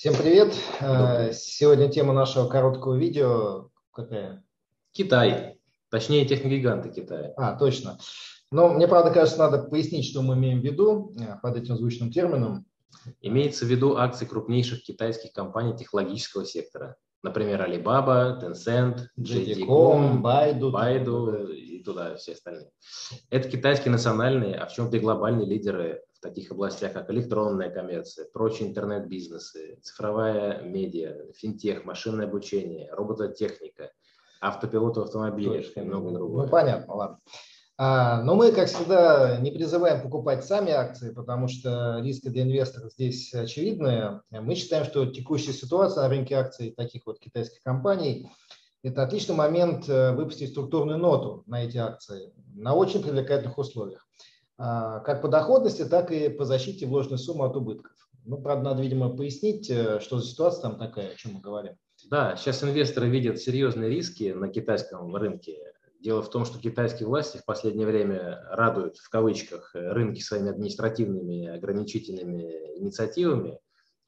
Всем привет! Добрый. Сегодня тема нашего короткого видео какая? Китай. Точнее, техногиганты Китая. А, точно. Но мне, правда, кажется, надо пояснить, что мы имеем в виду под этим звучным термином. Имеется в виду акции крупнейших китайских компаний технологического сектора. Например, Alibaba, Tencent, JD.com, Baidu, Baidu и туда все остальные. Это китайские национальные, а в чем-то и глобальные лидеры в таких областях, как электронная коммерция, прочие интернет-бизнесы, цифровая медиа, финтех, машинное обучение, робототехника, автопилот в автомобилях и много другого. Ну, понятно, ладно. А, но мы, как всегда, не призываем покупать сами акции, потому что риски для инвесторов здесь очевидные. Мы считаем, что текущая ситуация на рынке акций таких вот китайских компаний – это отличный момент э, выпустить структурную ноту на эти акции на очень привлекательных условиях. А, как по доходности, так и по защите вложенной суммы от убытков. Ну, правда, надо, видимо, пояснить, э, что за ситуация там такая, о чем мы говорим. Да, сейчас инвесторы видят серьезные риски на китайском рынке Дело в том, что китайские власти в последнее время радуют, в кавычках, рынки своими административными ограничительными инициативами,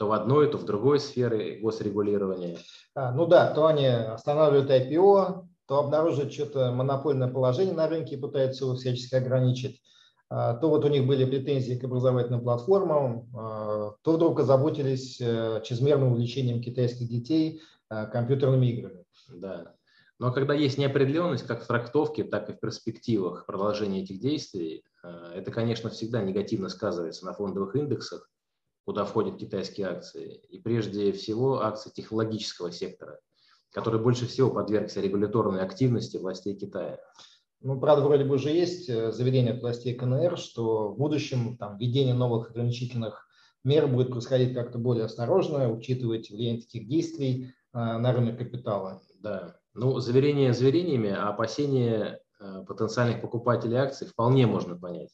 то в одной, то в другой сфере госрегулирования. А, ну да, то они останавливают IPO, то обнаруживают что-то монопольное положение на рынке и пытаются его всячески ограничить, а, то вот у них были претензии к образовательным платформам, а, то вдруг озаботились э, чрезмерным увлечением китайских детей э, компьютерными играми. Да. Но когда есть неопределенность как в трактовке, так и в перспективах продолжения этих действий, э, это, конечно, всегда негативно сказывается на фондовых индексах, куда входят китайские акции, и прежде всего акции технологического сектора, который больше всего подвергся регуляторной активности властей Китая. Ну, правда, вроде бы уже есть э, заверение от властей КНР, что в будущем там, введение новых ограничительных мер будет происходить как-то более осторожно, учитывать влияние таких действий э, на рынок капитала. Да, ну, заверения заверениями, а опасения э, потенциальных покупателей акций вполне можно понять.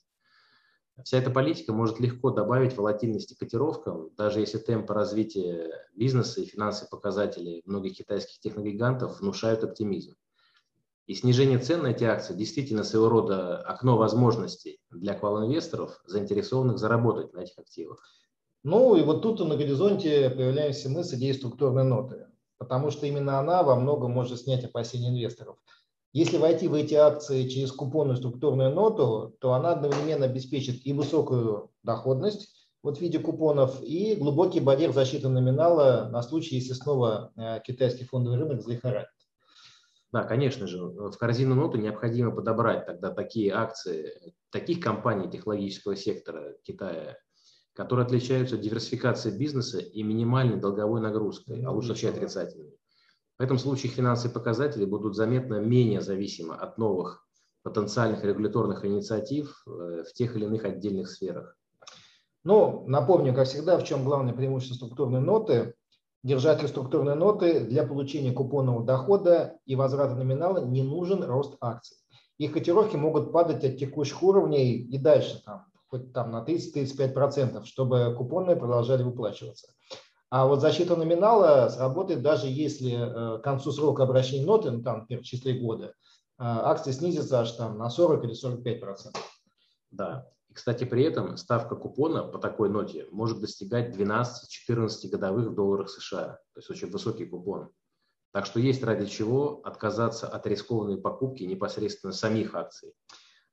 Вся эта политика может легко добавить волатильности котировкам, даже если темпы развития бизнеса и финансовые показатели многих китайских техногигантов внушают оптимизм. И снижение цен на эти акции действительно своего рода окно возможностей для квал-инвесторов, заинтересованных заработать на этих активах. Ну и вот тут на горизонте появляемся мы с идеей структурной ноты потому что именно она во многом может снять опасения инвесторов. Если войти в эти акции через купонную структурную ноту, то она одновременно обеспечит и высокую доходность вот в виде купонов, и глубокий барьер защиты номинала на случай, если снова э, китайский фондовый рынок залихорадит. Да, конечно же, в корзину ноту необходимо подобрать тогда такие акции таких компаний технологического сектора Китая, которые отличаются диверсификацией бизнеса и минимальной долговой нагрузкой, а лучше вообще отрицательной. В этом случае финансовые показатели будут заметно менее зависимы от новых потенциальных регуляторных инициатив э, в тех или иных отдельных сферах. Ну, напомню, как всегда, в чем главное преимущество структурной ноты. Держателю структурной ноты для получения купонного дохода и возврата номинала не нужен рост акций. Их котировки могут падать от текущих уровней и дальше, там, хоть там на 30-35%, чтобы купоны продолжали выплачиваться. А вот защита номинала сработает даже если э, к концу срока обращения ноты, ну там, например, в числе года, э, акции снизятся аж там на 40 или 45%. Да. И, кстати, при этом ставка купона по такой ноте может достигать 12-14 годовых в долларах США. То есть очень высокий купон. Так что есть ради чего отказаться от рискованной покупки непосредственно самих акций.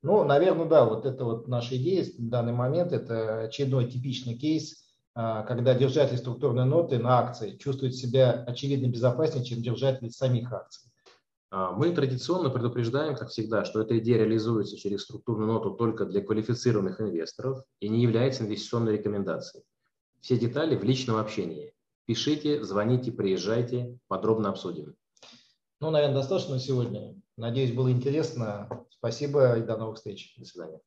Ну, наверное, да, вот это вот наша идея в данный момент, это очередной типичный кейс, когда держатель структурной ноты на акции чувствует себя очевидно безопаснее, чем держатель самих акций. А, мы традиционно предупреждаем, как всегда, что эта идея реализуется через структурную ноту только для квалифицированных инвесторов и не является инвестиционной рекомендацией. Все детали в личном общении. Пишите, звоните, приезжайте, подробно обсудим. Ну, наверное, достаточно на сегодня. Надеюсь, было интересно. Спасибо и до новых встреч. До свидания.